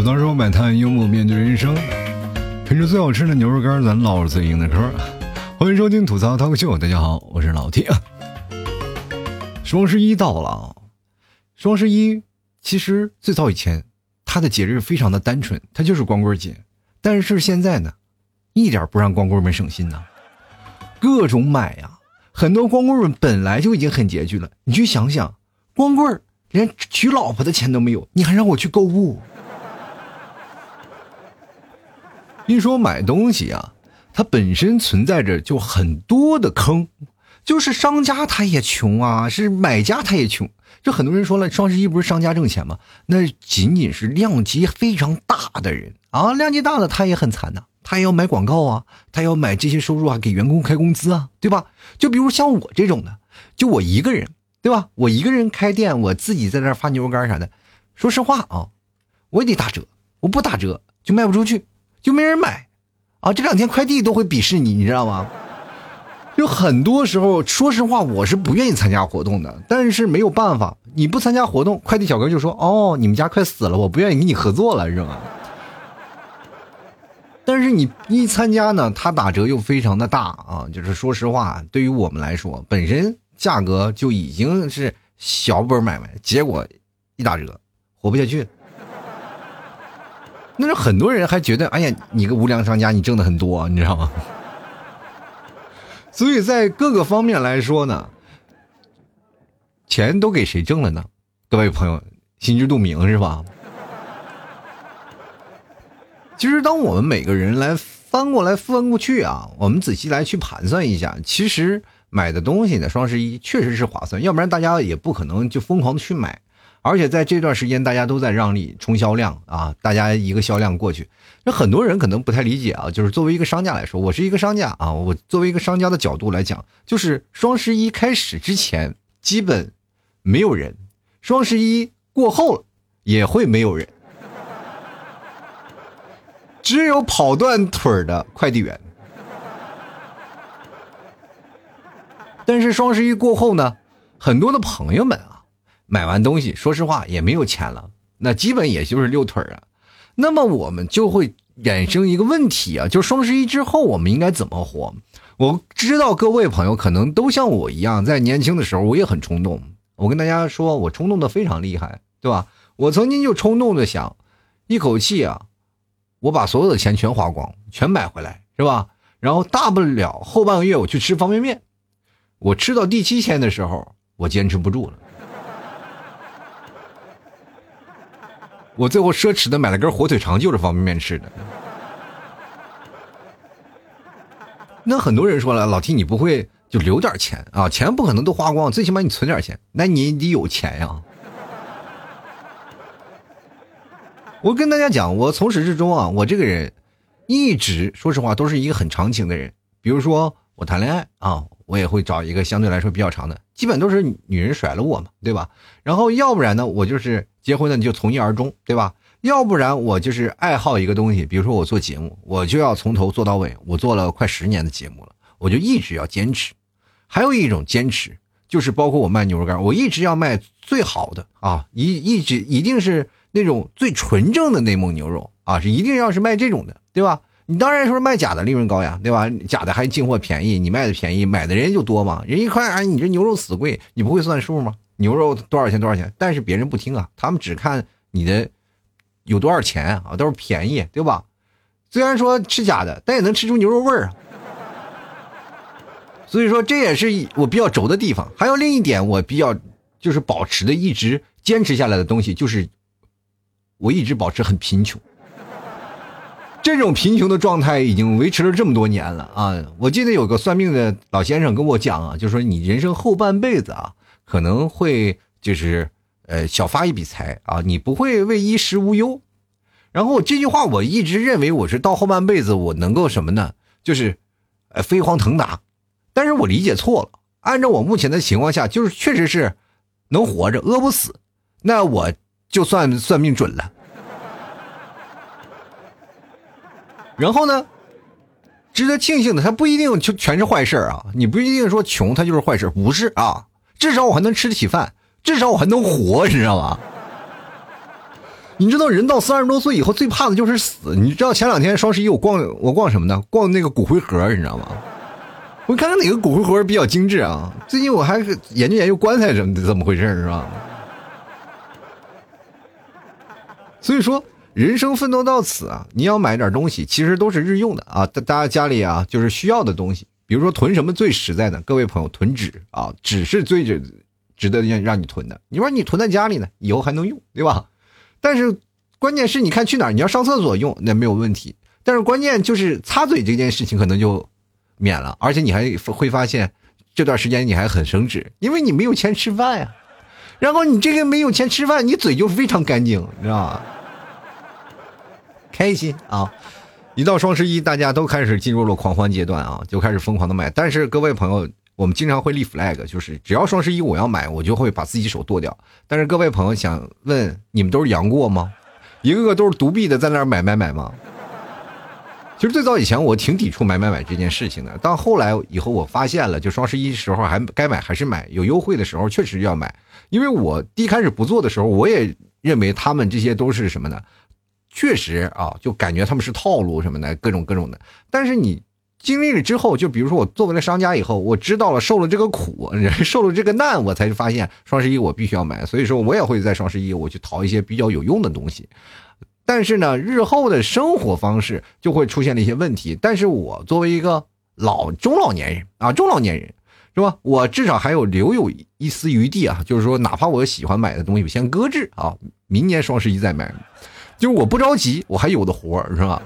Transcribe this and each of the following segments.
吐槽说买摊，幽默面对人生，品着最好吃的牛肉干，咱唠着最硬的嗑。欢迎收听吐槽 talk show，大家好，我是老 T。双十一到了，双十一其实最早以前，它的节日非常的单纯，它就是光棍节。但是现在呢，一点不让光棍们省心呐，各种买呀。很多光棍们本来就已经很拮据了，你去想想，光棍连娶老婆的钱都没有，你还让我去购物？一说买东西啊，它本身存在着就很多的坑，就是商家他也穷啊，是买家他也穷。就很多人说了，双十一不是商家挣钱吗？那仅仅是量级非常大的人啊，量级大的他也很惨呐，他也要买广告啊，他要买这些收入啊，给员工开工资啊，对吧？就比如像我这种的，就我一个人，对吧？我一个人开店，我自己在那发牛肉干啥的，说实话啊，我也得打折，我不打折就卖不出去。就没人买，啊，这两天快递都会鄙视你，你知道吗？就很多时候，说实话，我是不愿意参加活动的，但是没有办法，你不参加活动，快递小哥就说：“哦，你们家快死了，我不愿意跟你合作了，是吗？”但是你一参加呢，他打折又非常的大啊，就是说实话，对于我们来说，本身价格就已经是小本买卖，结果一打折，活不下去。那是很多人还觉得，哎呀，你个无良商家，你挣的很多，你知道吗？所以在各个方面来说呢，钱都给谁挣了呢？各位朋友心知肚明是吧？其实，当我们每个人来翻过来翻过去啊，我们仔细来去盘算一下，其实买的东西呢，双十一确实是划算，要不然大家也不可能就疯狂的去买。而且在这段时间，大家都在让利冲销量啊！大家一个销量过去，那很多人可能不太理解啊。就是作为一个商家来说，我是一个商家啊，我作为一个商家的角度来讲，就是双十一开始之前基本没有人，双十一过后也会没有人，只有跑断腿的快递员。但是双十一过后呢，很多的朋友们啊。买完东西，说实话也没有钱了，那基本也就是溜腿啊。那么我们就会衍生一个问题啊，就是双十一之后我们应该怎么活？我知道各位朋友可能都像我一样，在年轻的时候我也很冲动。我跟大家说，我冲动的非常厉害，对吧？我曾经就冲动的想，一口气啊，我把所有的钱全花光，全买回来，是吧？然后大不了后半个月我去吃方便面。我吃到第七天的时候，我坚持不住了。我最后奢侈的买了根火腿肠，就是方便面吃的。那很多人说了，老 T 你不会就留点钱啊？钱不可能都花光，最起码你存点钱。那你得有钱呀。我跟大家讲，我从始至终啊，我这个人一直说实话都是一个很长情的人。比如说我谈恋爱啊，我也会找一个相对来说比较长的，基本都是女人甩了我嘛，对吧？然后要不然呢，我就是。结婚呢，你就从一而终，对吧？要不然我就是爱好一个东西，比如说我做节目，我就要从头做到尾。我做了快十年的节目了，我就一直要坚持。还有一种坚持，就是包括我卖牛肉干，我一直要卖最好的啊，一一直一定是那种最纯正的内蒙牛肉啊，是一定要是卖这种的，对吧？你当然说卖假的利润高呀，对吧？假的还进货便宜，你卖的便宜，买的人就多嘛。人一看，哎，你这牛肉死贵，你不会算数吗？牛肉多少钱？多少钱？但是别人不听啊，他们只看你的有多少钱啊，都是便宜，对吧？虽然说吃假的，但也能吃出牛肉味儿啊。所以说这也是我比较轴的地方。还有另一点，我比较就是保持的一直坚持下来的东西，就是我一直保持很贫穷。这种贫穷的状态已经维持了这么多年了啊！我记得有个算命的老先生跟我讲啊，就说你人生后半辈子啊。可能会就是，呃，小发一笔财啊，你不会为衣食无忧。然后这句话我一直认为我是到后半辈子我能够什么呢？就是，呃，飞黄腾达。但是我理解错了。按照我目前的情况下，就是确实是能活着，饿不死。那我就算算命准了。然后呢，值得庆幸的，它不一定就全是坏事啊。你不一定说穷它就是坏事，不是啊。至少我还能吃得起饭，至少我还能活，你知道吗？你知道人到三十多岁以后最怕的就是死。你知道前两天双十一我逛我逛什么呢？逛那个骨灰盒，你知道吗？我看看哪个骨灰盒比较精致啊？最近我还研究研究棺材怎么怎么回事是吧？所以说，人生奋斗到此啊，你要买点东西，其实都是日用的啊。大大家家里啊，就是需要的东西，比如说囤什么最实在呢？各位朋友，囤纸啊，纸是最值值得让让你囤的。你说你囤在家里呢，以后还能用，对吧？但是关键是你看去哪儿，你要上厕所用那没有问题，但是关键就是擦嘴这件事情可能就免了，而且你还会发现这段时间你还很省纸，因为你没有钱吃饭呀。然后你这个没有钱吃饭，你嘴就非常干净，你知道吗？开心啊！一到双十一，大家都开始进入了狂欢阶段啊，就开始疯狂的买。但是各位朋友，我们经常会立 flag，就是只要双十一我要买，我就会把自己手剁掉。但是各位朋友想问，你们都是杨过吗？一个个都是独臂的在那儿买买买吗？其实最早以前我挺抵触买买买这件事情的，到后来以后我发现了，就双十一时候还该买还是买，有优惠的时候确实要买。因为我一开始不做的时候，我也认为他们这些都是什么呢？确实啊，就感觉他们是套路什么的，各种各种的。但是你经历了之后，就比如说我作为了商家以后，我知道了受了这个苦，受了这个难，我才发现双十一我必须要买。所以说我也会在双十一我去淘一些比较有用的东西。但是呢，日后的生活方式就会出现了一些问题。但是我作为一个老中老年人啊，中老年人是吧？我至少还有留有一丝余地啊，就是说，哪怕我喜欢买的东西，我先搁置啊，明年双十一再买。就是我不着急，我还有的活是吧？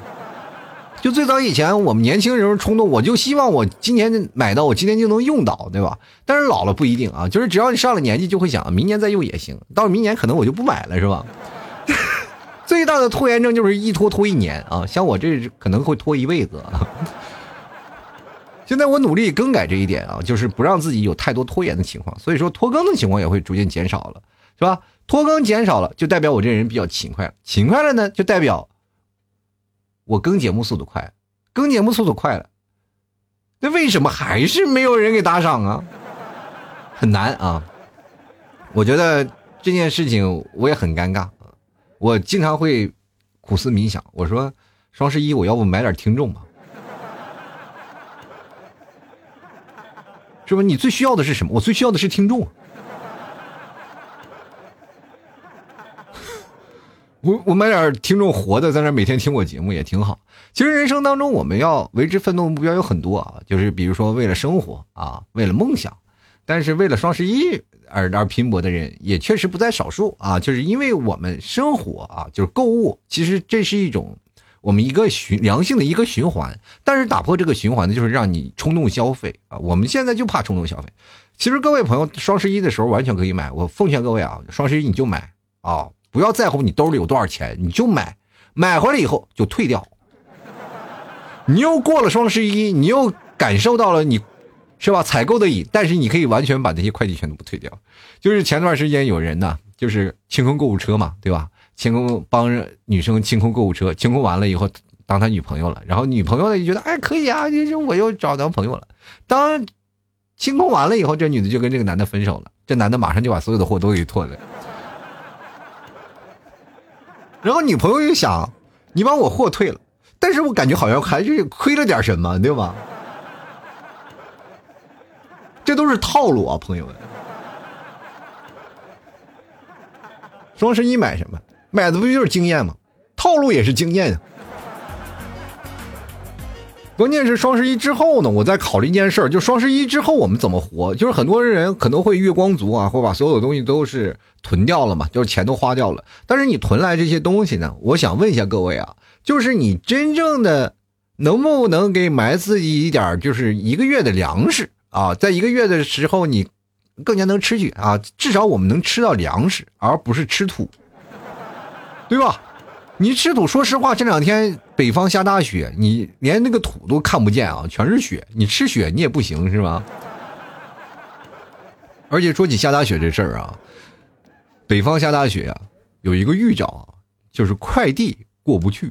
就最早以前我们年轻人冲动，我就希望我今年买到，我今年就能用到，对吧？但是老了不一定啊，就是只要你上了年纪，就会想明年再用也行。到明年可能我就不买了，是吧？最大的拖延症就是一拖拖一年啊，像我这可能会拖一辈子。现在我努力更改这一点啊，就是不让自己有太多拖延的情况，所以说拖更的情况也会逐渐减少了，是吧？拖更减少了，就代表我这人比较勤快，勤快了呢，就代表我更节目速度快，更节目速度快了，那为什么还是没有人给打赏啊？很难啊！我觉得这件事情我也很尴尬。我经常会苦思冥想，我说双十一我要不买点听众吧？是不？你最需要的是什么？我最需要的是听众。我我买点听众活的，在那每天听我节目也挺好。其实人生当中我们要为之奋斗的目标有很多啊，就是比如说为了生活啊，为了梦想，但是为了双十一。而而拼搏的人也确实不在少数啊，就是因为我们生活啊，就是购物，其实这是一种我们一个循良性的一个循环。但是打破这个循环的就是让你冲动消费啊！我们现在就怕冲动消费。其实各位朋友，双十一的时候完全可以买。我奉劝各位啊，双十一你就买啊，不要在乎你兜里有多少钱，你就买，买回来以后就退掉。你又过了双十一，你又感受到了你。是吧？采购的瘾，但是你可以完全把那些快递全都不退掉。就是前段时间有人呢，就是清空购物车嘛，对吧？清空帮女生清空购物车，清空完了以后当他女朋友了，然后女朋友呢就觉得哎可以啊，就是我又找男朋友了。当清空完了以后，这女的就跟这个男的分手了，这男的马上就把所有的货都给退了。然后女朋友又想，你把我货退了，但是我感觉好像还是亏了点什么，对吧？这都是套路啊，朋友们！双十一买什么？买的不就是经验吗？套路也是经验啊。关键是双十一之后呢，我在考虑一件事儿，就双十一之后我们怎么活？就是很多人可能会月光族啊，会把所有的东西都是囤掉了嘛，就是钱都花掉了。但是你囤来这些东西呢，我想问一下各位啊，就是你真正的能不能给买自己一点，就是一个月的粮食？啊，在一个月的时候，你更加能吃去啊！至少我们能吃到粮食，而不是吃土，对吧？你吃土，说实话，这两天北方下大雪，你连那个土都看不见啊，全是雪。你吃雪你也不行，是吧？而且说起下大雪这事儿啊，北方下大雪啊，有一个预兆，就是快递过不去。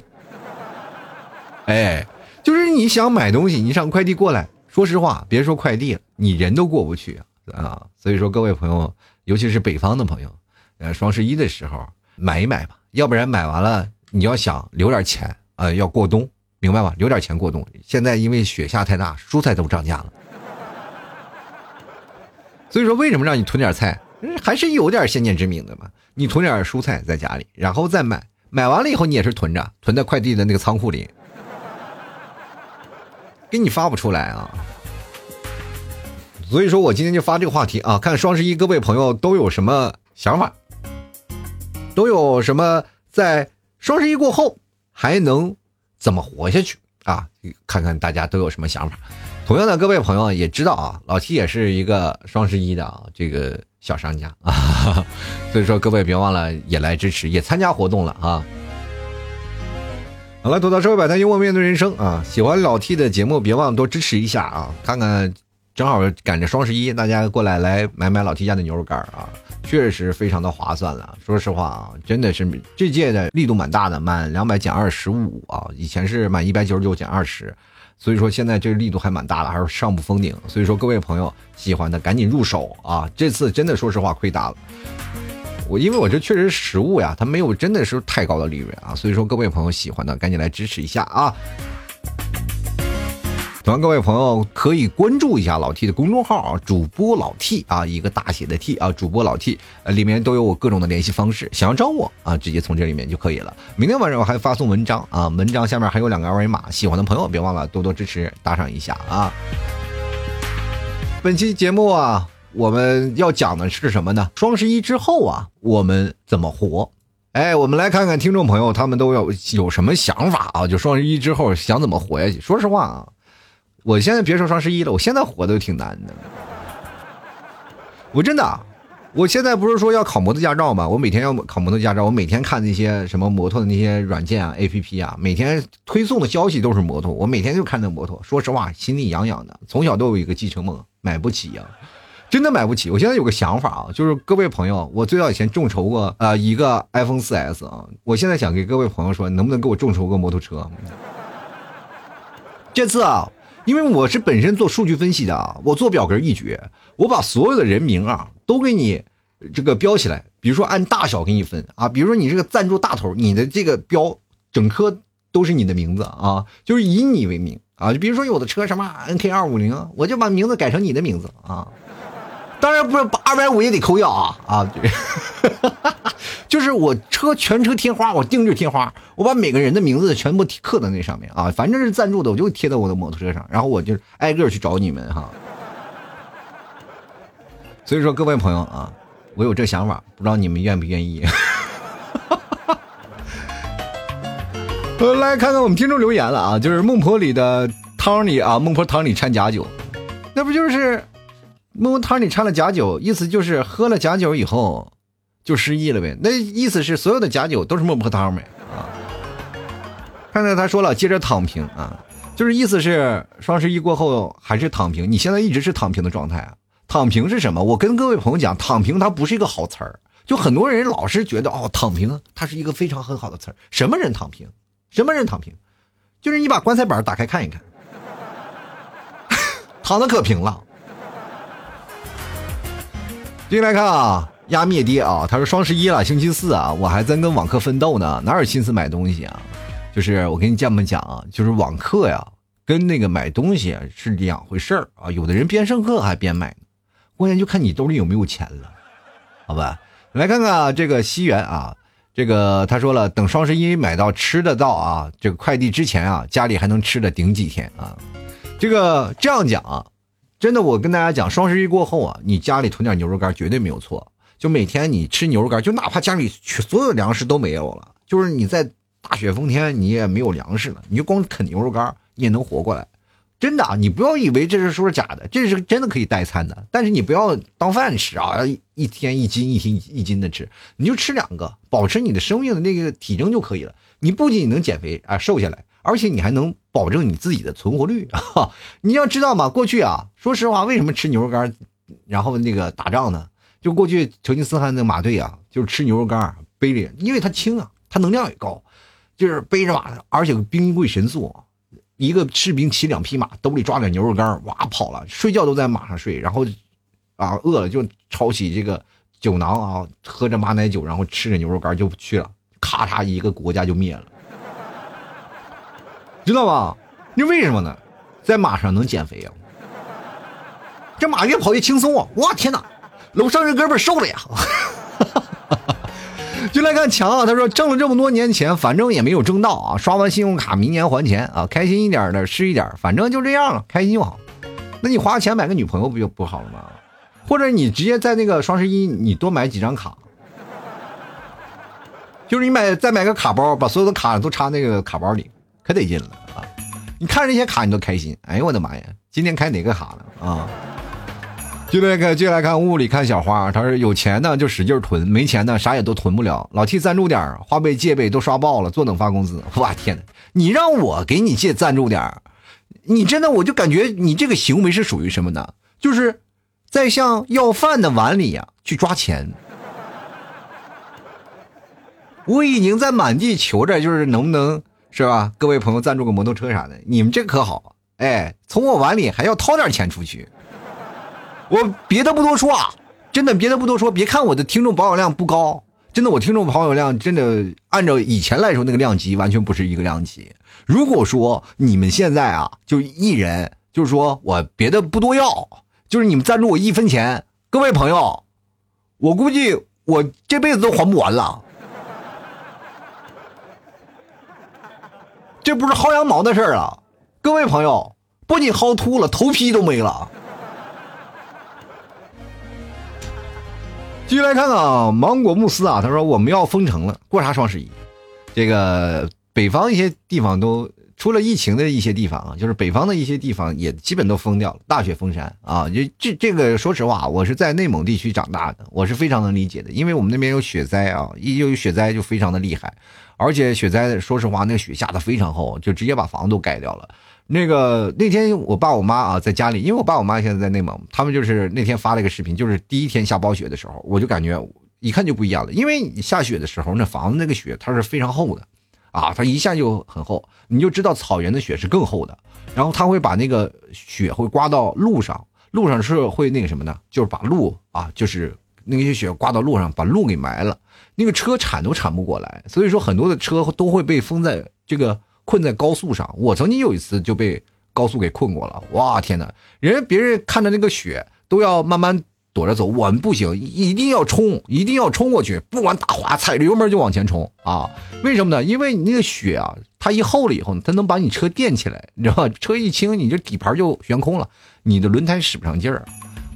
哎，就是你想买东西，你让快递过来。说实话，别说快递了，你人都过不去啊！所以说，各位朋友，尤其是北方的朋友，呃，双十一的时候买一买吧，要不然买完了你要想留点钱啊，要过冬，明白吧？留点钱过冬。现在因为雪下太大，蔬菜都涨价了，所以说为什么让你囤点菜，还是有点先见之明的嘛。你囤点蔬菜在家里，然后再买，买完了以后你也是囤着，囤在快递的那个仓库里，给你发不出来啊。所以说我今天就发这个话题啊，看双十一各位朋友都有什么想法，都有什么在双十一过后还能怎么活下去啊？看看大家都有什么想法。同样的，各位朋友也知道啊，老 T 也是一个双十一的啊这个小商家啊，所以说各位别忘了也来支持，也参加活动了啊。好了，吐槽社会百态，幽默面对人生啊！喜欢老 T 的节目，别忘了多支持一下啊！看看。正好赶着双十一，大家过来来买买老 T 家的牛肉干啊，确实非常的划算了。说实话啊，真的是这届的力度蛮大的，满两百减二十五啊，以前是满一百九十九减二十，所以说现在这个力度还蛮大的，还是上不封顶。所以说各位朋友喜欢的赶紧入手啊，这次真的说实话亏大了。我因为我这确实实物呀，它没有真的是太高的利润啊，所以说各位朋友喜欢的赶紧来支持一下啊。同样，各位朋友可以关注一下老 T 的公众号啊，主播老 T 啊，一个大写的 T 啊，主播老 T，呃，里面都有我各种的联系方式，想要找我啊，直接从这里面就可以了。明天晚上我还发送文章啊，文章下面还有两个二维码，喜欢的朋友别忘了多多支持，打赏一下啊。本期节目啊，我们要讲的是什么呢？双十一之后啊，我们怎么活？哎，我们来看看听众朋友他们都有有什么想法啊？就双十一之后想怎么活下去？说实话啊。我现在别说双十一了，我现在活的都挺难的。我真的，我现在不是说要考摩托驾照吗？我每天要考摩托驾照，我每天看那些什么摩托的那些软件啊、A P P 啊，每天推送的消息都是摩托，我每天就看那摩托。说实话，心里痒痒的。从小都有一个继承梦，买不起呀，真的买不起。我现在有个想法啊，就是各位朋友，我最早以前众筹过啊一个 iPhone 四 S 啊，我现在想给各位朋友说，能不能给我众筹个摩托车？这次啊。因为我是本身做数据分析的啊，我做表格一绝，我把所有的人名啊都给你这个标起来，比如说按大小给你分啊，比如说你这个赞助大头，你的这个标整颗都是你的名字啊，就是以你为名啊，就比如说有的车什么 N K 二五零，我就把名字改成你的名字啊。当然不是二百五也得扣掉啊啊！就是我车全车贴花，我定制贴花，我把每个人的名字全部刻在那上面啊，反正是赞助的，我就贴在我的摩托车上，然后我就挨个去找你们哈。所以说各位朋友啊，我有这想法，不知道你们愿不愿意？来看看我们听众留言了啊，就是孟婆里的汤里啊，孟婆汤里掺假酒，那不就是？孟婆汤里掺了假酒，意思就是喝了假酒以后就失忆了呗。那意思是所有的假酒都是孟婆汤呗啊。看到他说了，接着躺平啊，就是意思是双十一过后还是躺平。你现在一直是躺平的状态啊？躺平是什么？我跟各位朋友讲，躺平它不是一个好词儿。就很多人老是觉得哦，躺平它是一个非常很好的词儿。什么人躺平？什么人躺平？就是你把棺材板打开看一看，躺的可平了。进来看啊，压灭爹啊！他说双十一了，星期四啊，我还在跟网课奋斗呢，哪有心思买东西啊？就是我跟你这么讲啊，就是网课呀，跟那个买东西是两回事儿啊。有的人边上课还边买呢，关键就看你兜里有没有钱了，好吧？来看看这个西元啊，这个他说了，等双十一买到吃得到啊，这个快递之前啊，家里还能吃的顶几天啊。这个这样讲啊。真的，我跟大家讲，双十一过后啊，你家里囤点牛肉干绝对没有错。就每天你吃牛肉干，就哪怕家里所有粮食都没有了，就是你在大雪封天，你也没有粮食了，你就光啃牛肉干，你也能活过来。真的啊，你不要以为这是说是假的，这是真的可以代餐的。但是你不要当饭吃啊，一天一斤一斤一斤的吃，你就吃两个，保持你的生命的那个体征就可以了。你不仅能减肥啊，瘦下来。而且你还能保证你自己的存活率啊！你要知道嘛，过去啊，说实话，为什么吃牛肉干，然后那个打仗呢？就过去成吉思汗那马队啊，就是吃牛肉干背着，因为它轻啊，它能量也高，就是背着马，而且兵贵神速，一个士兵骑两匹马，兜里抓点牛肉干，哇跑了，睡觉都在马上睡，然后啊饿了就抄起这个酒囊啊，喝着马奶酒，然后吃着牛肉干就去了。咔嚓一个国家就灭了，知道吧？那为什么呢？在马上能减肥呀？这马越跑越轻松啊！哇天哪，楼上这哥们瘦了呀！就来看强啊，他说挣了这么多年钱，反正也没有挣到啊，刷完信用卡明年还钱啊，开心一点的吃一点，反正就这样了，开心就好。那你花钱买个女朋友不就不好了吗？或者你直接在那个双十一你多买几张卡，就是你买再买个卡包，把所有的卡都插那个卡包里，可得劲了啊！你看这些卡你都开心，哎呦我的妈呀，今天开哪个卡了啊？就来看，就来看雾里看小花。他说：“有钱呢就使劲囤，没钱呢啥也都囤不了。老替赞助点花呗借呗都刷爆了，坐等发工资。哇天哪！你让我给你借赞助点你真的我就感觉你这个行为是属于什么呢？就是在向要饭的碗里呀去抓钱。我已经在满地求着，就是能不能是吧？各位朋友赞助个摩托车啥的，你们这可好？哎，从我碗里还要掏点钱出去。”我别的不多说啊，真的别的不多说。别看我的听众保有量不高，真的我听众保有量真的按照以前来说那个量级完全不是一个量级。如果说你们现在啊，就一人，就是说我别的不多要，就是你们赞助我一分钱，各位朋友，我估计我这辈子都还不完了。这不是薅羊毛的事儿啊，各位朋友，不仅薅秃了，头皮都没了。继续来看啊，芒果慕斯啊，他说我们要封城了，过啥双十一？这个北方一些地方都出了疫情的一些地方啊，就是北方的一些地方也基本都封掉了，大雪封山啊。这这这个说实话，我是在内蒙地区长大的，我是非常能理解的，因为我们那边有雪灾啊，一有雪灾就非常的厉害，而且雪灾说实话，那雪下的非常厚，就直接把房子都盖掉了。那个那天我爸我妈啊在家里，因为我爸我妈现在在内蒙，他们就是那天发了一个视频，就是第一天下暴雪的时候，我就感觉一看就不一样了，因为你下雪的时候，那房子那个雪它是非常厚的，啊，它一下就很厚，你就知道草原的雪是更厚的，然后它会把那个雪会刮到路上，路上是会那个什么呢？就是把路啊，就是那些雪刮到路上，把路给埋了，那个车铲都铲不过来，所以说很多的车都会被封在这个。困在高速上，我曾经有一次就被高速给困过了。哇天哪，人别人看着那个雪都要慢慢躲着走，我们不行，一定要冲，一定要冲过去，不管打滑，踩着油门就往前冲啊！为什么呢？因为你那个雪啊，它一厚了以后，它能把你车垫起来，你知道吧？车一轻，你这底盘就悬空了，你的轮胎使不上劲儿。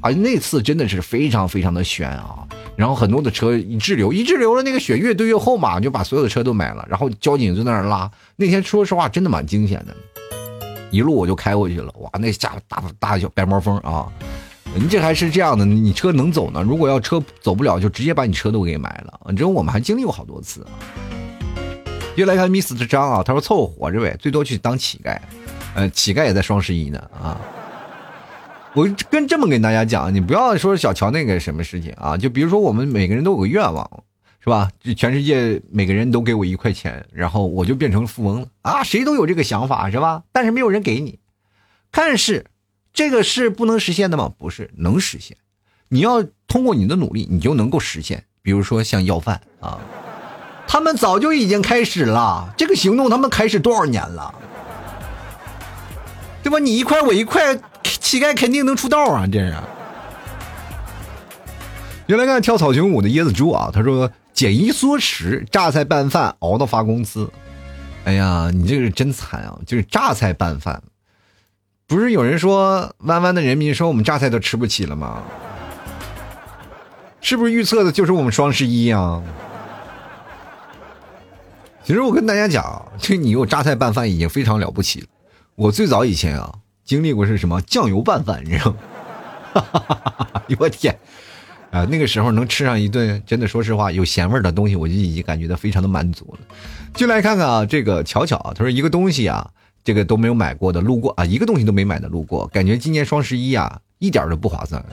啊，那次真的是非常非常的悬啊！然后很多的车一滞留，一滞留了，那个雪越堆越厚嘛，就把所有的车都埋了。然后交警就在那儿拉。那天说实话，真的蛮惊险的，一路我就开过去了。哇，那下大大小白毛风啊！你这还是这样的，你车能走呢？如果要车走不了，就直接把你车都给埋了。你知道我们还经历过好多次。又来看 Miss 张啊，他说凑合活着呗，最多去当乞丐。呃，乞丐也在双十一呢啊。我跟这么跟大家讲，你不要说小乔那个什么事情啊，就比如说我们每个人都有个愿望，是吧？就全世界每个人都给我一块钱，然后我就变成富翁了啊！谁都有这个想法，是吧？但是没有人给你。但是这个是不能实现的吗？不是，能实现。你要通过你的努力，你就能够实现。比如说像要饭啊，他们早就已经开始了这个行动，他们开始多少年了？对吧？你一块我一块。乞丐肯定能出道啊！这是。原来看跳草裙舞的椰子猪啊，他说减衣缩食，榨菜拌饭熬到发工资。哎呀，你这个真惨啊！就是榨菜拌饭，不是有人说弯弯的人民说我们榨菜都吃不起了吗？是不是预测的就是我们双十一啊？其实我跟大家讲，这你有榨菜拌饭已经非常了不起了。我最早以前啊。经历过是什么酱油拌饭，你知道吗？我天，啊，那个时候能吃上一顿，真的说实话有咸味的东西，我就已经感觉到非常的满足了。就来看看啊，这个巧巧，他说一个东西啊，这个都没有买过的，路过啊，一个东西都没买的路过，感觉今年双十一啊，一点都不划算。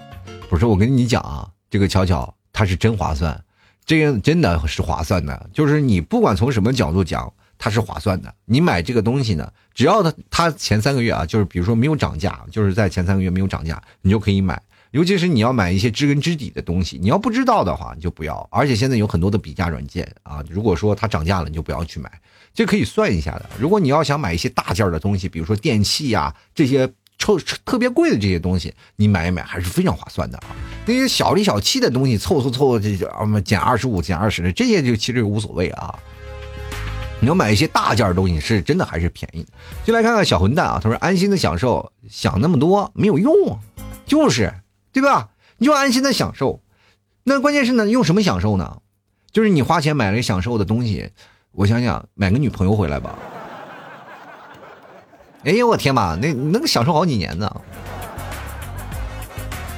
不是我跟你讲啊，这个巧巧它是真划算，这个真的是划算的，就是你不管从什么角度讲。它是划算的，你买这个东西呢，只要它它前三个月啊，就是比如说没有涨价，就是在前三个月没有涨价，你就可以买。尤其是你要买一些知根知底的东西，你要不知道的话，你就不要。而且现在有很多的比价软件啊，如果说它涨价了，你就不要去买，这可以算一下的。如果你要想买一些大件的东西，比如说电器呀这些特特别贵的这些东西，你买一买还是非常划算的啊。那些小里小气的东西，凑凑凑这啊减二十五、减二十的这些就其实无所谓啊。你要买一些大件的东西，是真的还是便宜的？就来看看小混蛋啊，他说安心的享受，想那么多没有用啊，就是对吧？你就安心的享受，那关键是呢，用什么享受呢？就是你花钱买了享受的东西，我想想，买个女朋友回来吧。哎呦我天嘛，那能享受好几年呢。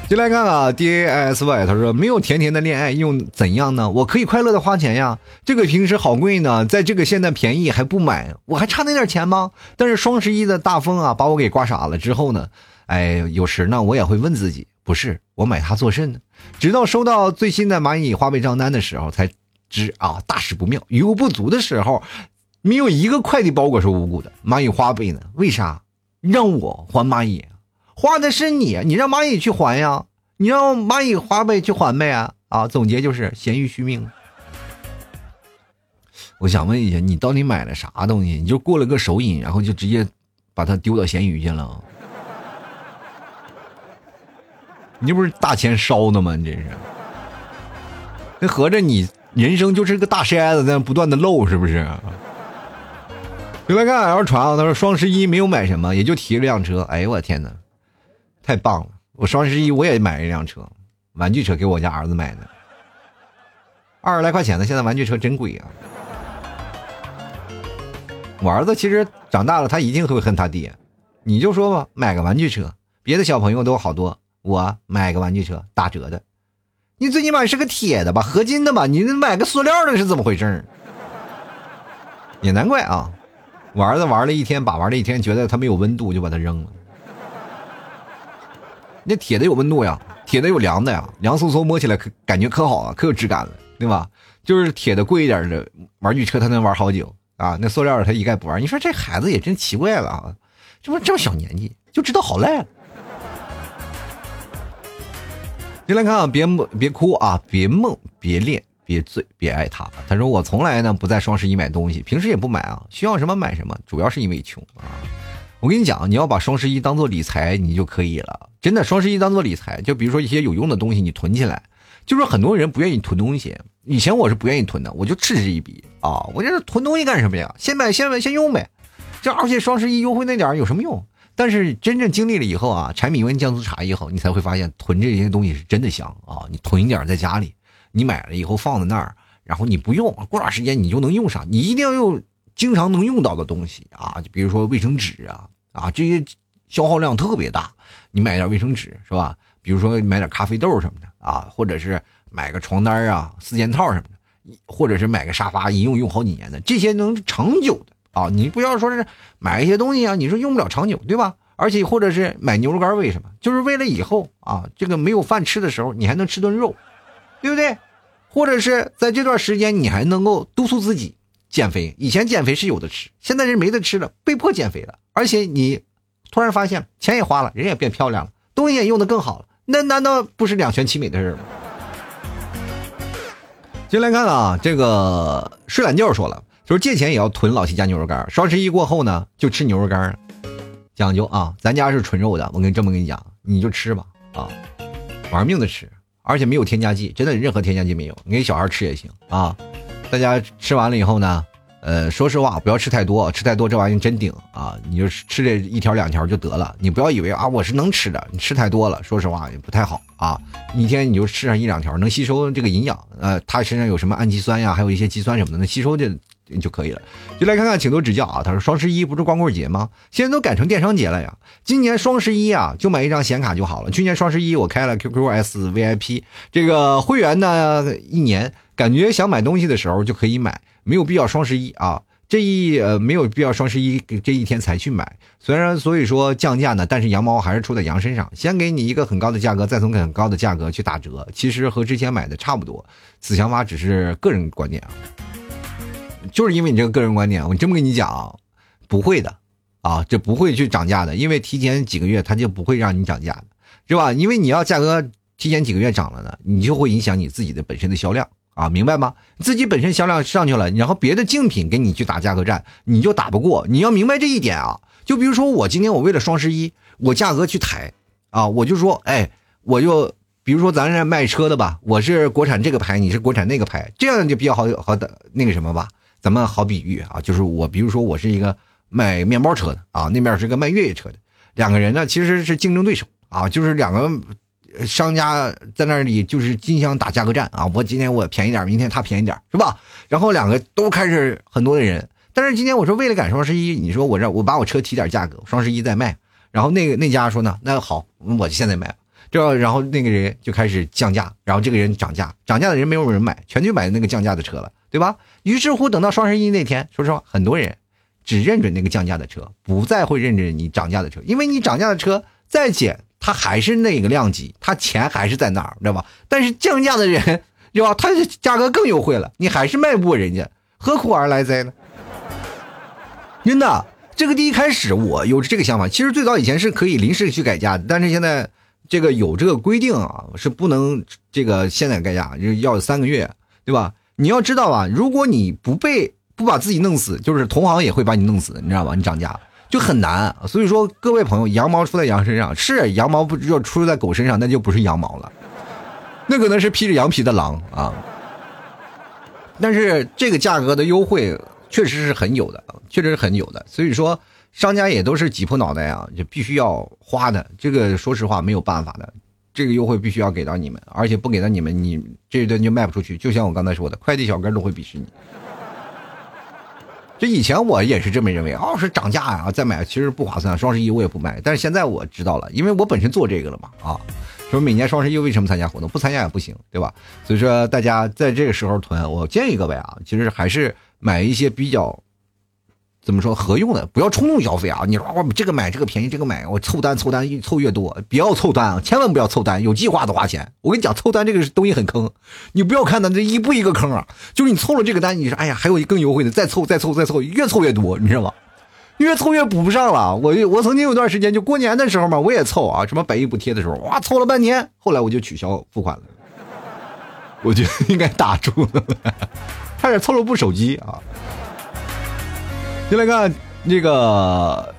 就来看啊，D A S Y，他说没有甜甜的恋爱又怎样呢？我可以快乐的花钱呀。这个平时好贵呢，在这个现在便宜还不买，我还差那点钱吗？但是双十一的大风啊，把我给刮傻了之后呢，哎，有时呢我也会问自己，不是我买它做甚呢？直到收到最新的蚂蚁花呗账单的时候，才知啊大事不妙，余额不足的时候，没有一个快递包裹是无辜的。蚂蚁花呗呢？为啥让我还蚂蚁？花的是你，你让蚂蚁去还呀，你让蚂蚁花呗去还呗啊！啊，总结就是咸鱼续命。我想问一下，你到底买了啥东西？你就过了个手瘾，然后就直接把它丢到咸鱼去了？你这不是大钱烧的吗？你这是？那合着你人生就是个大筛子，在不断的漏，是不是？就来看 L 传啊，他说双十一没有买什么，也就提了辆车。哎呦我天哪！太棒了！我双十一我也买了一辆车，玩具车给我家儿子买的，二十来块钱的。现在玩具车真贵啊！我儿子其实长大了，他一定会恨他爹。你就说吧，买个玩具车，别的小朋友都好多，我买个玩具车打折的，你最起码是个铁的吧，合金的吧？你买个塑料的是怎么回事？也难怪啊！我儿子玩了一天，把玩了一天，觉得它没有温度，就把它扔了。那铁的有温度呀，铁的有凉的呀，凉飕飕摸起来可感觉可好了，可有质感了，对吧？就是铁的贵一点的玩具车，它能玩好久啊。那塑料的它一概不玩。你说这孩子也真奇怪了啊，这不这么小年纪就知道好赖了。进来看啊，别别哭啊，别梦别恋别醉别爱他。他说我从来呢不在双十一买东西，平时也不买啊，需要什么买什么，主要是因为穷啊。我跟你讲，你要把双十一当做理财，你就可以了。真的，双十一当做理财，就比如说一些有用的东西，你囤起来。就是很多人不愿意囤东西，以前我是不愿意囤的，我就嗤之以鼻啊！我这囤东西干什么呀？先买，先买，先用呗。这而且双十一优惠那点有什么用？但是真正经历了以后啊，柴米油盐酱醋茶以后，你才会发现囤这些东西是真的香啊！你囤一点在家里，你买了以后放在那儿，然后你不用，过段时间你就能用上。你一定要用。经常能用到的东西啊，就比如说卫生纸啊，啊这些消耗量特别大，你买点卫生纸是吧？比如说买点咖啡豆什么的啊，或者是买个床单啊、四件套什么的，或者是买个沙发，一用用好几年的，这些能长久的啊。你不要说是买一些东西啊，你说用不了长久，对吧？而且或者是买牛肉干，为什么？就是为了以后啊，这个没有饭吃的时候，你还能吃顿肉，对不对？或者是在这段时间，你还能够督促自己。减肥以前减肥是有的吃，现在是没得吃了，被迫减肥了。而且你突然发现钱也花了，人也变漂亮了，东西也用的更好了，那难道不是两全其美的事吗？进来看啊，这个睡懒觉说了，就是借钱也要囤老七家牛肉干。双十一过后呢，就吃牛肉干，讲究啊，咱家是纯肉的，我跟你这么跟你讲，你就吃吧啊，玩命的吃，而且没有添加剂，真的任何添加剂没有，你给小孩吃也行啊。大家吃完了以后呢，呃，说实话，不要吃太多，吃太多这玩意儿真顶啊！你就吃这一条两条就得了，你不要以为啊我是能吃的，你吃太多了，说实话也不太好啊。一天你就吃上一两条，能吸收这个营养，呃，它身上有什么氨基酸呀，还有一些肌酸什么的，能吸收的就可以了。就来看看，请多指教啊！他说双十一不是光棍节吗？现在都改成电商节了呀！今年双十一啊，就买一张显卡就好了。去年双十一我开了 QQS VIP 这个会员呢，一年。感觉想买东西的时候就可以买，没有必要双十一啊，这一呃没有必要双十一这一天才去买。虽然所以说降价呢，但是羊毛还是出在羊身上，先给你一个很高的价格，再从很高的价格去打折，其实和之前买的差不多。此想法只是个人观点啊，就是因为你这个个人观点，我这么跟你讲，不会的啊，这不会去涨价的，因为提前几个月它就不会让你涨价的。是吧？因为你要价格提前几个月涨了呢，你就会影响你自己的本身的销量啊，明白吗？自己本身销量上去了，然后别的竞品跟你去打价格战，你就打不过。你要明白这一点啊。就比如说我今天我为了双十一，我价格去抬啊，我就说，哎，我就比如说咱是卖车的吧，我是国产这个牌，你是国产那个牌，这样就比较好好的那个什么吧。咱们好比喻啊，就是我比如说我是一个卖面包车的啊，那边是个卖越野车的，两个人呢其实是竞争对手啊，就是两个商家在那里就是竞相打价格战啊，我今天我便宜点，明天他便宜点，是吧？然后两个都开始很多的人。但是今天我说为了赶双十一，你说我这我把我车提点价格，双十一再卖。然后那个那家说呢，那好，我现在卖。这然后那个人就开始降价，然后这个人涨价，涨价的人没有人买，全去买那个降价的车了，对吧？于是乎，等到双十一那天，说实话，很多人只认准那个降价的车，不再会认准你涨价的车，因为你涨价的车再减，它还是那个量级，它钱还是在那儿，知道吧？但是降价的人，对吧？他价格更优惠了，你还是卖不过人家，何苦而来哉呢？真的，这个第一开始我有这个想法，其实最早以前是可以临时去改价的，但是现在这个有这个规定啊，是不能这个现在改价，要三个月，对吧？你要知道啊，如果你不被不把自己弄死，就是同行也会把你弄死，你知道吧？你涨价就很难，所以说各位朋友，羊毛出在羊身上是羊毛，不要出在狗身上，那就不是羊毛了，那可能是披着羊皮的狼啊。但是这个价格的优惠。确实是很有的，确实是很有的，所以说商家也都是挤破脑袋啊，就必须要花的。这个说实话没有办法的，这个优惠必须要给到你们，而且不给到你们，你这一顿就卖不出去。就像我刚才说的，快递小哥都会鄙视你。这以前我也是这么认为，哦，是涨价呀，再买其实不划算，双十一我也不买。但是现在我知道了，因为我本身做这个了嘛，啊，说每年双十一为什么参加活动？不参加也不行，对吧？所以说大家在这个时候囤，我建议各位啊，其实还是。买一些比较怎么说合用的，不要冲动消费啊！你说我这个买这个便宜，这个买我凑单凑单，越凑越多，不要凑单啊！千万不要凑单，有计划的花钱。我跟你讲，凑单这个东西很坑，你不要看它这一步一个坑啊！就是你凑了这个单，你说哎呀，还有更优惠的，再凑再凑再凑，越凑越多，你知道吗？越凑越补不上了。我我曾经有段时间就过年的时候嘛，我也凑啊，什么百亿补贴的时候，哇，凑了半天，后来我就取消付款了。我觉得应该打住了。差点凑了部手机啊！进来看那个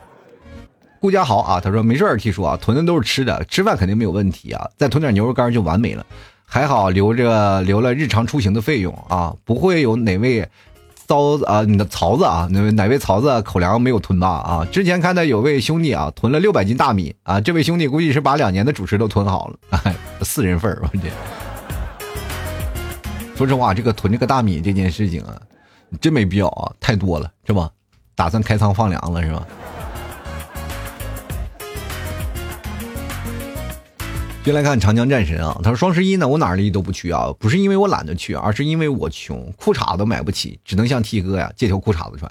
顾家豪啊，他说没事儿提出啊，囤的都是吃的，吃饭肯定没有问题啊，再囤点牛肉干就完美了。还好留着留了日常出行的费用啊，不会有哪位糟啊你的槽子啊，哪位哪位槽子口粮没有囤吧啊？之前看到有位兄弟啊囤了六百斤大米啊，这位兄弟估计是把两年的主食都囤好了，四人份儿我这。说实话，这个囤这个大米这件事情啊，真没必要啊，太多了，是吧？打算开仓放粮了，是吧？就来看长江战神啊，他说双十一呢，我哪里都不去啊，不是因为我懒得去，而是因为我穷，裤衩都买不起，只能向 T 哥呀借条裤衩子穿。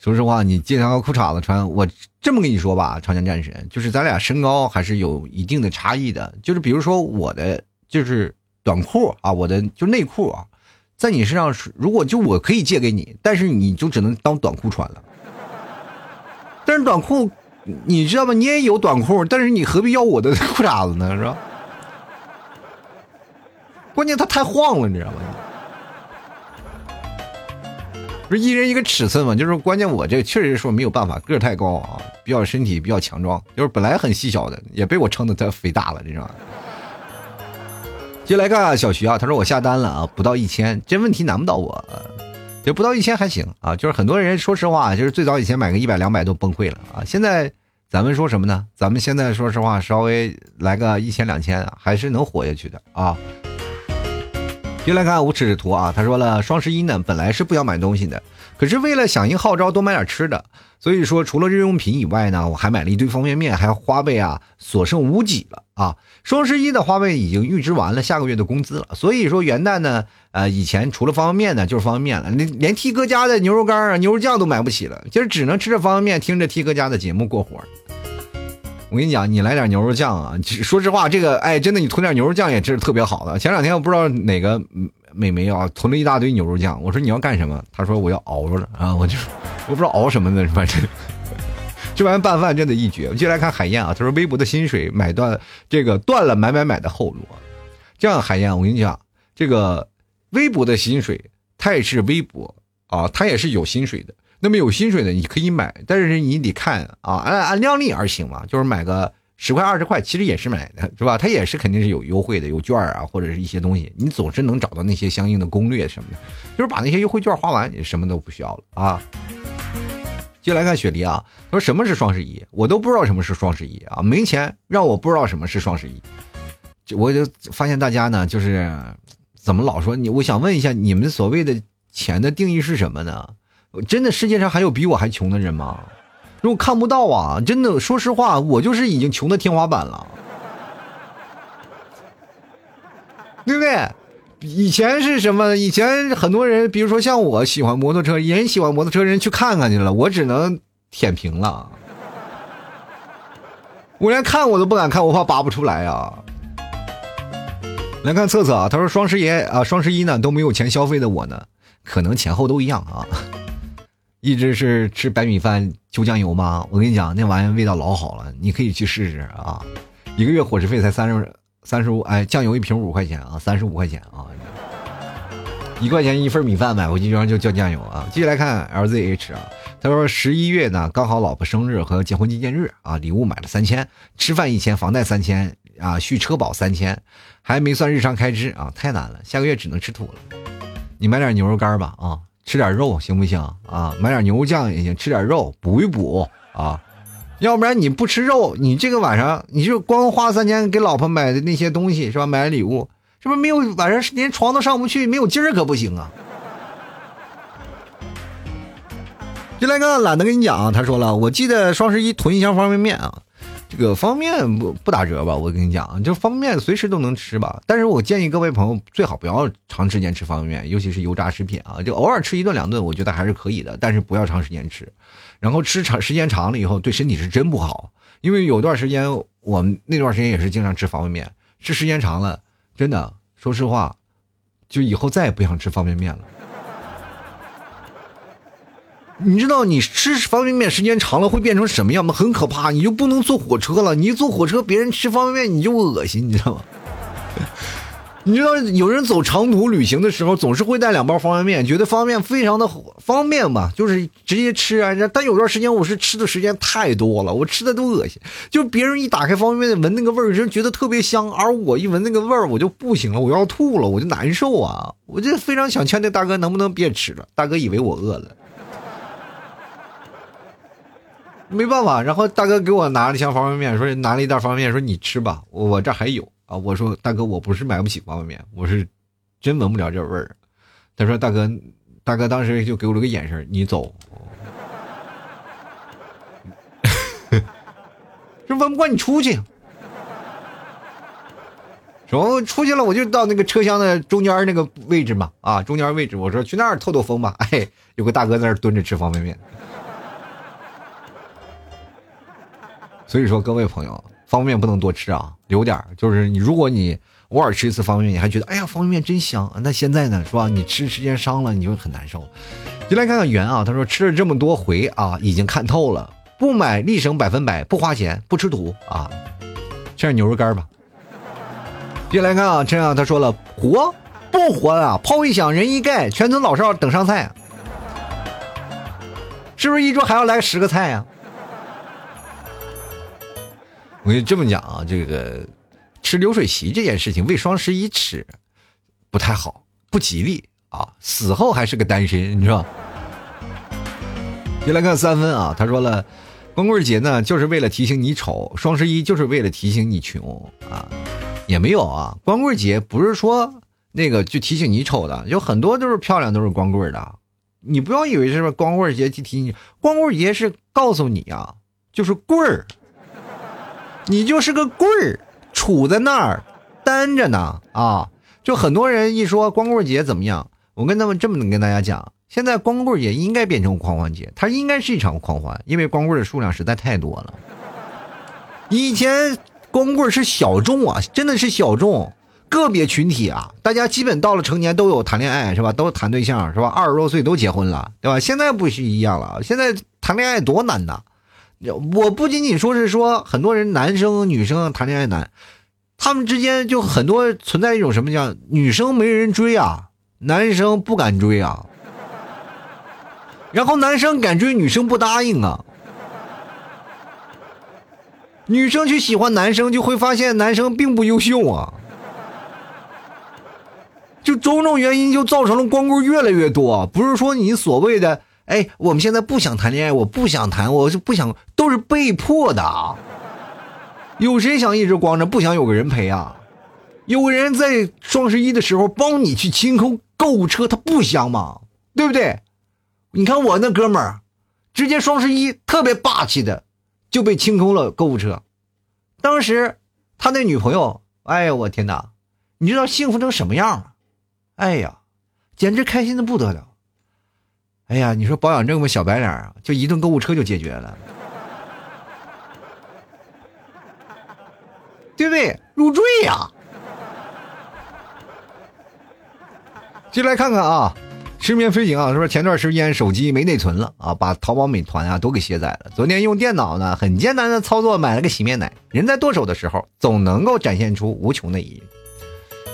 说实话，你借条裤衩子穿，我这么跟你说吧，长江战神，就是咱俩身高还是有一定的差异的，就是比如说我的就是。短裤啊，我的就内裤啊，在你身上是如果就我可以借给你，但是你就只能当短裤穿了。但是短裤，你知道吗？你也有短裤，但是你何必要我的 裤衩子呢？是吧？关键它太晃了，你知道吗？不是一人一个尺寸嘛？就是关键我这个确实说没有办法，个太高啊，比较身体比较强壮，就是本来很细小的，也被我撑的它肥大了，你知道吗？就来看小徐啊，他说我下单了啊，不到一千，这问题难不到我，就不到一千还行啊。就是很多人说实话，就是最早以前买个一百两百都崩溃了啊。现在咱们说什么呢？咱们现在说实话，稍微来个一千两千，还是能活下去的啊。就来看无耻之徒啊，他说了双十一呢，本来是不想买东西的，可是为了响应号召，多买点吃的。所以说，除了日用品以外呢，我还买了一堆方便面，还花呗啊，所剩无几了啊！双十一的花呗已经预支完了下个月的工资了。所以说元旦呢，呃，以前除了方便面呢，就是方便面了，连连 T 哥家的牛肉干啊、牛肉酱都买不起了，就是只能吃着方便面，听着 T 哥家的节目过活。我跟你讲，你来点牛肉酱啊！说实话，这个哎，真的，你囤点牛肉酱也是特别好的。前两天我不知道哪个美眉啊，囤了一大堆牛肉酱，我说你要干什么？她说我要熬着啊，我就我不知道熬什么呢，反正吃完拌饭真的一绝。我就来看海燕啊，他说微博的薪水买断这个断了买买买的后路。这样海燕，我跟你讲，这个微博的薪水它也是微博啊，它也是有薪水的。那么有薪水的你可以买，但是你得看啊，按按量力而行嘛，就是买个。十块二十块，其实也是买的，是吧？它也是肯定是有优惠的，有券啊，或者是一些东西，你总是能找到那些相应的攻略什么的，就是把那些优惠券花完，你什么都不需要了啊。接来看雪梨啊，他说什么是双十一？我都不知道什么是双十一啊，没钱让我不知道什么是双十一。我就发现大家呢，就是怎么老说你？我想问一下，你们所谓的钱的定义是什么呢？真的世界上还有比我还穷的人吗？如果看不到啊，真的，说实话，我就是已经穷的天花板了，对不对？以前是什么？以前很多人，比如说像我喜欢摩托车，人喜欢摩托车，人去看看去了，我只能舔屏了。我连看我都不敢看，我怕拔不出来啊。来看测测啊，他说双十一啊，双十一呢都没有钱消费的我呢，可能前后都一样啊。一直是吃白米饭求酱油吗？我跟你讲，那玩意味道老好了，你可以去试试啊！一个月伙食费才三十三十五，哎，酱油一瓶五块钱啊，三十五块钱啊，一块钱一份米饭买回去然后就叫酱油啊！继续来看 LZH 啊，他说十一月呢刚好老婆生日和结婚纪念日啊，礼物买了三千，吃饭一千，房贷三千啊，续车保三千，还没算日常开支啊，太难了，下个月只能吃土了。你买点牛肉干吧啊！吃点肉行不行啊？买点牛肉酱也行，吃点肉补一补啊。要不然你不吃肉，你这个晚上你就光花三千给老婆买的那些东西是吧？买礼物，是不是没有晚上连床都上不去，没有劲儿可不行啊。就来个懒得跟你讲，他说了，我记得双十一囤一箱方便面啊。这个方便面不不打折吧？我跟你讲，就方便面随时都能吃吧。但是我建议各位朋友最好不要长时间吃方便面，尤其是油炸食品啊。就偶尔吃一顿两顿，我觉得还是可以的。但是不要长时间吃，然后吃长时间长了以后对身体是真不好。因为有段时间我们那段时间也是经常吃方便面，吃时间长了，真的说实话，就以后再也不想吃方便面了。你知道你吃方便面时间长了会变成什么样吗？很可怕，你就不能坐火车了。你一坐火车，别人吃方便面你就恶心，你知道吗？你知道有人走长途旅行的时候总是会带两包方便面，觉得方便面非常的方便嘛，就是直接吃啊。但有段时间我是吃的时间太多了，我吃的都恶心。就别人一打开方便面闻那个味儿，就觉得特别香，而我一闻那个味儿我就不行了，我要吐了，我就难受啊。我就非常想劝那大哥能不能别吃了。大哥以为我饿了。没办法，然后大哥给我拿了一箱方便面，说拿了一袋方便面，说你吃吧，我这还有啊。我说大哥，我不是买不起方便面，我是真闻不了这味儿。他说大哥，大哥当时就给我了个眼神，你走。说闻不惯你出去。说出去了，我就到那个车厢的中间那个位置嘛，啊，中间位置，我说去那儿透透风吧。哎，有个大哥在那儿蹲着吃方便面。所以说，各位朋友，方便面不能多吃啊，留点就是你，如果你偶尔吃一次方便面，你还觉得哎呀，方便面真香。那现在呢，是吧？你吃时间长了，你就很难受。就来看看圆啊，他说吃了这么多回啊，已经看透了，不买立省百分百，不花钱，不吃土啊，吃点牛肉干吧。接来看啊，这样他说了，活不活啊？炮一响，人一盖，全村老少等上菜，是不是一桌还要来十个菜呀？我跟你这么讲啊，这个吃流水席这件事情为双十一吃不太好，不吉利啊！死后还是个单身，你知道？就来看三分啊，他说了，光棍节呢就是为了提醒你丑，双十一就是为了提醒你穷啊，也没有啊，光棍节不是说那个就提醒你丑的，有很多都是漂亮都是光棍的，你不要以为是光棍节去提醒，光棍节是告诉你啊，就是棍儿。你就是个棍儿，杵在那儿，单着呢啊！就很多人一说光棍节怎么样，我跟他们这么跟大家讲，现在光棍节应该变成狂欢节，它应该是一场狂欢，因为光棍的数量实在太多了。以前光棍是小众啊，真的是小众，个别群体啊，大家基本到了成年都有谈恋爱是吧？都谈对象是吧？二十多岁都结婚了对吧？现在不是一样了，现在谈恋爱多难呐！我不仅仅说是说很多人男生女生谈恋爱难，他们之间就很多存在一种什么叫女生没人追啊，男生不敢追啊，然后男生敢追女生不答应啊，女生去喜欢男生就会发现男生并不优秀啊。就种种原因，就造成了光棍越来越多。不是说你所谓的，哎，我们现在不想谈恋爱，我不想谈，我就不想，都是被迫的。有谁想一直光着，不想有个人陪啊？有个人在双十一的时候帮你去清空购物车，他不香吗？对不对？你看我那哥们儿，直接双十一特别霸气的就被清空了购物车。当时他那女朋友，哎呀，我天哪！你知道幸福成什么样了？哎呀，简直开心的不得了！哎呀，你说保养这么小白脸啊，就一顿购物车就解决了，对不对？入赘呀！进来看看啊，失眠飞行啊，说前段时间手机没内存了啊，把淘宝、美团啊都给卸载了。昨天用电脑呢，很艰难的操作买了个洗面奶，人在剁手的时候，总能够展现出无穷的意义。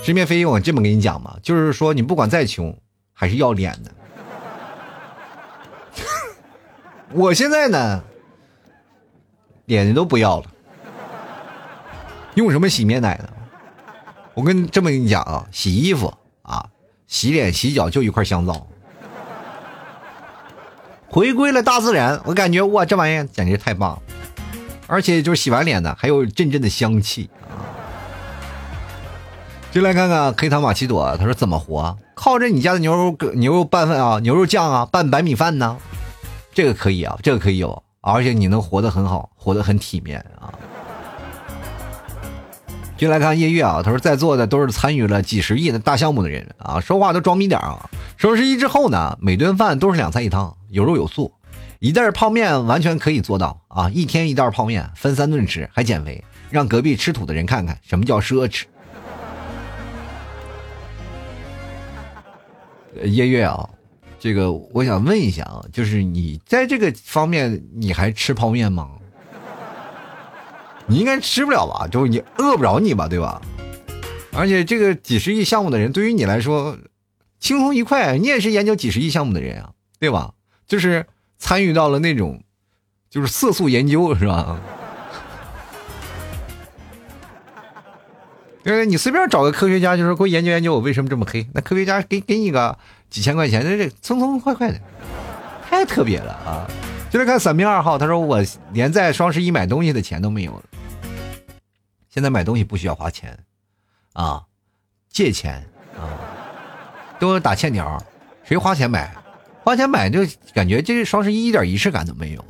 失眠飞行，我这么跟你讲嘛，就是说你不管再穷，还是要脸的。我现在呢，脸都不要了，用什么洗面奶呢？我跟这么跟你讲啊，洗衣服啊，洗脸洗脚就一块香皂，回归了大自然，我感觉哇，这玩意简直太棒了，而且就是洗完脸呢，还有阵阵的香气啊。就来看看黑糖玛奇朵，他说怎么活？靠着你家的牛肉牛肉拌饭啊，牛肉酱啊，拌白米饭呢？这个可以啊，这个可以有，而且你能活得很好，活得很体面啊。就来看夜月啊，他说在座的都是参与了几十亿的大项目的人啊，说话都装逼点啊。双十一之后呢，每顿饭都是两菜一汤，有肉有素，一袋泡面完全可以做到啊，一天一袋泡面，分三顿吃还减肥，让隔壁吃土的人看看什么叫奢侈。夜月啊，这个我想问一下啊，就是你在这个方面你还吃泡面吗？你应该吃不了吧？就是你饿不着你吧，对吧？而且这个几十亿项目的人，对于你来说轻松愉快，你也是研究几十亿项目的人啊，对吧？就是参与到了那种就是色素研究，是吧？对，你随便找个科学家，就说给我研究研究我为什么这么黑。那科学家给给你个几千块钱，这这匆匆快快的，太特别了啊！就来看伞兵二号，他说我连在双十一买东西的钱都没有了。现在买东西不需要花钱，啊，借钱啊，都是打欠条，谁花钱买？花钱买就感觉这双十一一点仪式感都没有。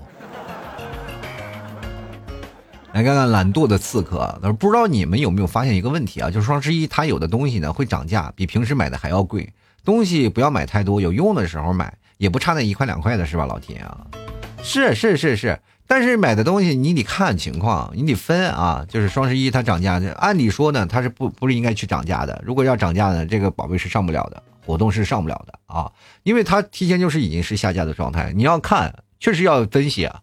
来看看懒惰的刺客，他说：“不知道你们有没有发现一个问题啊？就是双十一它有的东西呢会涨价，比平时买的还要贵。东西不要买太多，有用的时候买，也不差那一块两块的，是吧，老铁啊？是是是是，但是买的东西你得看情况，你得分啊。就是双十一它涨价，按理说呢，它是不不是应该去涨价的？如果要涨价呢，这个宝贝是上不了的，活动是上不了的啊，因为它提前就是已经是下架的状态。你要看，确实要分析啊。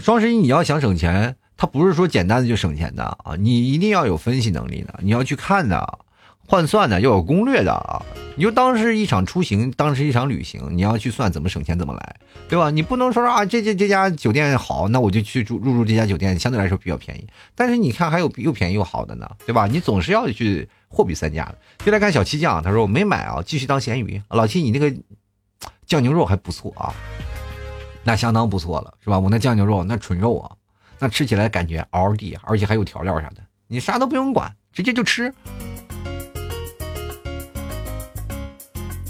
双十一你要想省钱。”它不是说简单的就省钱的啊，你一定要有分析能力的，你要去看的，换算的，要有攻略的啊。你就当是一场出行，当是一场旅行，你要去算怎么省钱怎么来，对吧？你不能说啊，这这这家酒店好，那我就去住入住这家酒店，相对来说比较便宜。但是你看还有又便宜又好的呢，对吧？你总是要去货比三家的。就来看小七酱，他说我没买啊，继续当咸鱼。老七，你那个酱牛肉还不错啊，那相当不错了，是吧？我那酱牛肉那纯肉啊。那吃起来感觉嗷嗷地，而且还有调料啥的，你啥都不用管，直接就吃。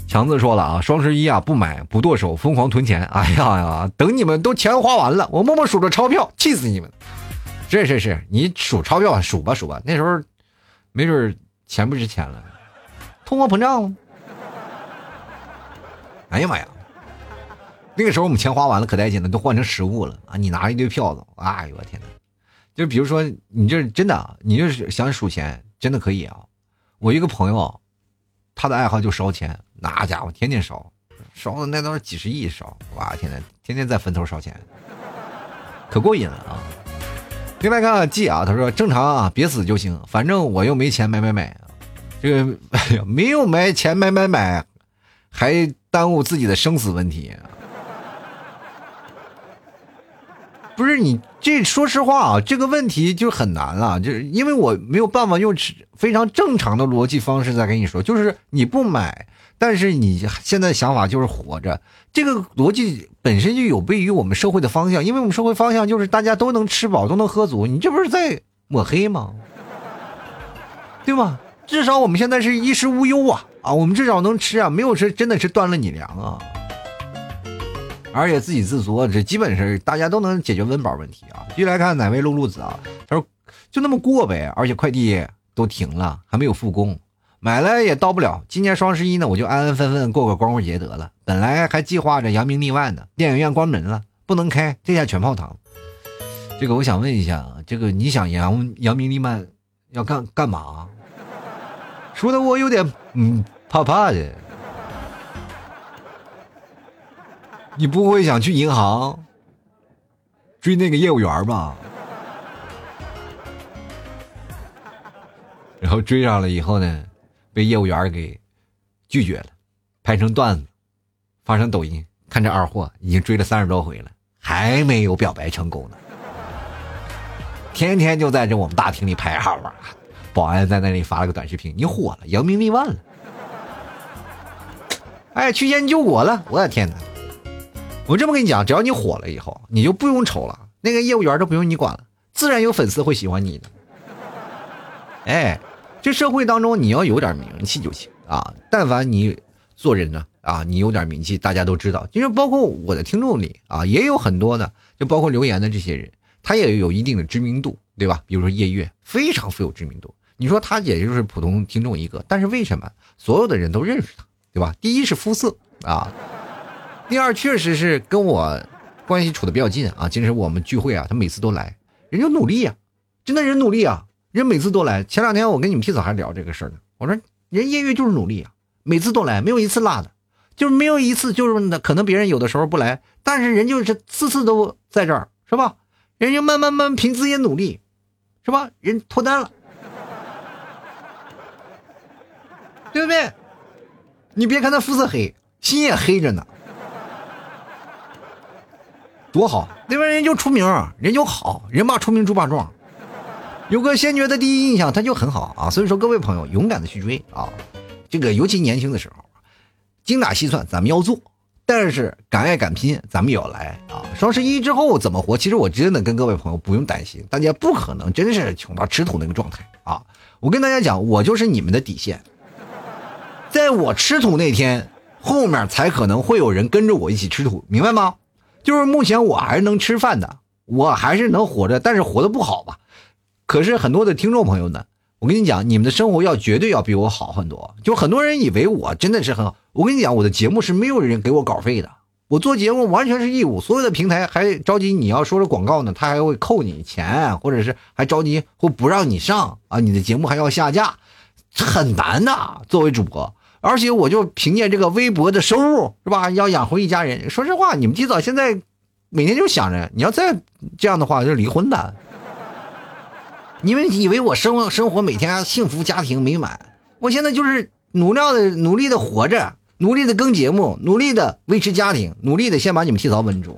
强子说了啊，双十一啊不买不剁手，疯狂囤钱。哎呀呀，等你们都钱花完了，我默默数着钞票，气死你们！是是是，你数钞票数吧数吧，那时候没准钱不值钱了，通货膨胀。哎呀妈呀！那个时候我们钱花完了可带劲了，都换成实物了啊！你拿着一堆票子，哎呦我天哪！就比如说你这真的，你就是想数钱，真的可以啊！我一个朋友，他的爱好就烧钱，那家伙天天烧，烧的那都是几十亿烧，哇天呐，天天在坟头烧钱，可过瘾了啊！另外看记啊，他说正常啊，别死就行，反正我又没钱买买买，这个哎，没有买钱买买买，还耽误自己的生死问题。不是你这说实话啊，这个问题就很难了，就是因为我没有办法用非常正常的逻辑方式再跟你说，就是你不买，但是你现在想法就是活着，这个逻辑本身就有悖于我们社会的方向，因为我们社会方向就是大家都能吃饱，都能喝足，你这不是在抹黑吗？对吗？至少我们现在是衣食无忧啊啊，我们至少能吃啊，没有吃真的是断了你粮啊。而且自给自足，这基本是大家都能解决温饱问题啊。继续来看哪位露露子啊？他说就那么过呗，而且快递都停了，还没有复工，买了也到不了。今年双十一呢，我就安安分分过个光棍节得了。本来还计划着扬名立万呢，电影院关门了，不能开，这下全泡汤。这个我想问一下，这个你想扬扬名立万要干干嘛？说的我有点嗯怕怕的。你不会想去银行追那个业务员吧？然后追上了以后呢，被业务员给拒绝了，拍成段子，发成抖音。看这二货已经追了三十多回了，还没有表白成功呢。天天就在这我们大厅里排号啊，保安在那里发了个短视频：“你火了，扬名立万了。”哎，曲线救国了！我的天哪！我这么跟你讲，只要你火了以后，你就不用愁了，那个业务员都不用你管了，自然有粉丝会喜欢你的。哎，这社会当中你要有点名气就行啊。但凡你做人呢啊，你有点名气，大家都知道。其实包括我的听众里啊，也有很多的，就包括留言的这些人，他也有一定的知名度，对吧？比如说叶月，非常富有知名度。你说他也就是普通听众一个，但是为什么所有的人都认识他，对吧？第一是肤色啊。第二，确实是跟我关系处的比较近啊。其实我们聚会啊，他每次都来，人就努力呀，真的人努力啊，人每次都来。前两天我跟你们 P 嫂还聊这个事儿呢，我说人业余就是努力啊，每次都来，没有一次落的，就是没有一次就是可能别人有的时候不来，但是人就是次次都在这儿，是吧？人家慢慢慢凭自己努力，是吧？人脱单了，对不对？你别看他肤色黑，心也黑着呢。多好，那边人就出名，人就好，人爸出名猪爸壮，有个先觉的第一印象，他就很好啊。所以说，各位朋友，勇敢的去追啊！这个尤其年轻的时候，精打细算咱们要做，但是敢爱敢拼咱们也要来啊！双十一之后怎么活？其实我真的跟各位朋友不用担心，大家不可能真是穷到吃土那个状态啊！我跟大家讲，我就是你们的底线，在我吃土那天，后面才可能会有人跟着我一起吃土，明白吗？就是目前我还是能吃饭的，我还是能活着，但是活的不好吧？可是很多的听众朋友呢，我跟你讲，你们的生活要绝对要比我好很多。就很多人以为我真的是很好，我跟你讲，我的节目是没有人给我稿费的，我做节目完全是义务。所有的平台还着急你要说是广告呢，他还会扣你钱，或者是还着急会不让你上啊，你的节目还要下架，很难的。作为主播。而且我就凭借这个微薄的收入，是吧？要养活一家人。说实话，你们提早现在每天就想着，你要再这样的话就离婚的。你们以为我生活生活每天幸福家庭美满？我现在就是努力的努力的活着，努力的更节目，努力的维持家庭，努力的先把你们提早稳住。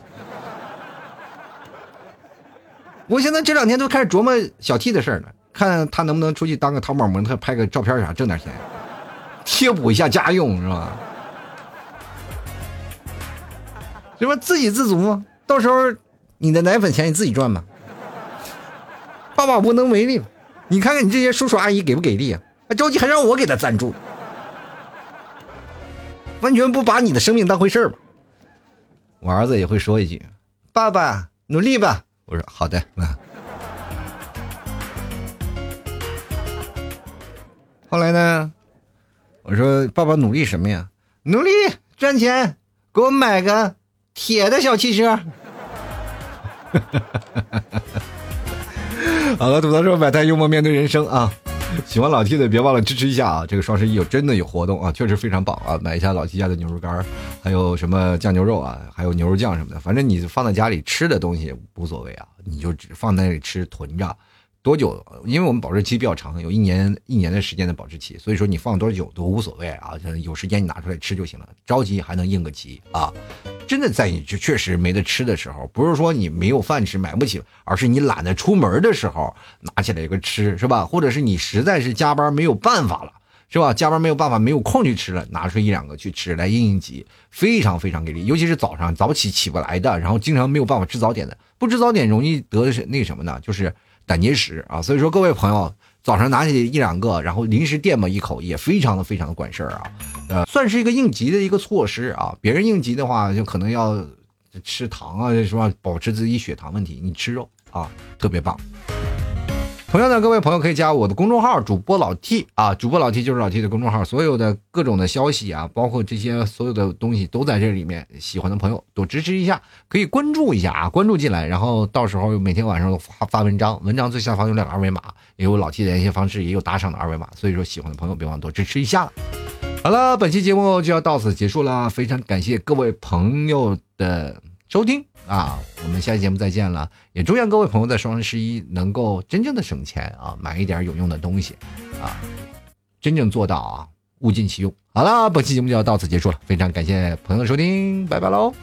我现在这两天都开始琢磨小 T 的事了，看他能不能出去当个淘宝模特，拍个照片啥，挣点钱。贴补一下家用是吧？是吧？自给自足？到时候你的奶粉钱你自己赚吧。爸爸无能为力，你看看你这些叔叔阿姨给不给力啊？还着急还让我给他赞助，完全不把你的生命当回事吧？我儿子也会说一句：“爸爸努力吧。”我说：“好的。”后来呢？我说：“爸爸努力什么呀？努力赚钱，给我买个铁的小汽车。”好了，吐槽说百态幽默面对人生啊！喜欢老 T 的别忘了支持一下啊！这个双十一有真的有活动啊，确实非常棒啊！买一下老 T 家的牛肉干还有什么酱牛肉啊，还有牛肉酱什么的，反正你放在家里吃的东西无所谓啊，你就只放在那里吃囤着。多久？因为我们保质期比较长，有一年一年的时间的保质期，所以说你放多久都无所谓啊。有时间你拿出来吃就行了，着急还能应个急啊。真的在你就确实没得吃的时候，不是说你没有饭吃买不起，而是你懒得出门的时候拿起来一个吃是吧？或者是你实在是加班没有办法了是吧？加班没有办法没有空去吃了，拿出一两个去吃来应应急，非常非常给力。尤其是早上早起起不来的，然后经常没有办法吃早点的，不吃早点容易得的是那什么呢？就是。胆结石啊，所以说各位朋友早上拿起一两个，然后临时垫吧一口，也非常的非常的管事儿啊，呃，算是一个应急的一个措施啊。别人应急的话，就可能要吃糖啊，是吧？保持自己血糖问题，你吃肉啊，特别棒。同样的，各位朋友可以加我的公众号“主播老 T” 啊，主播老 T 就是老 T 的公众号，所有的各种的消息啊，包括这些所有的东西都在这里面。喜欢的朋友多支持一下，可以关注一下啊，关注进来，然后到时候每天晚上发发文章，文章最下方有两个二维码，也有老 T 的联系方式，也有打赏的二维码，所以说喜欢的朋友别忘多支持一下。好了，本期节目就要到此结束了，非常感谢各位朋友的收听。啊，我们下期节目再见了，也祝愿各位朋友在双十一能够真正的省钱啊，买一点有用的东西，啊，真正做到啊，物尽其用。好了，本期节目就要到此结束了，非常感谢朋友的收听，拜拜喽。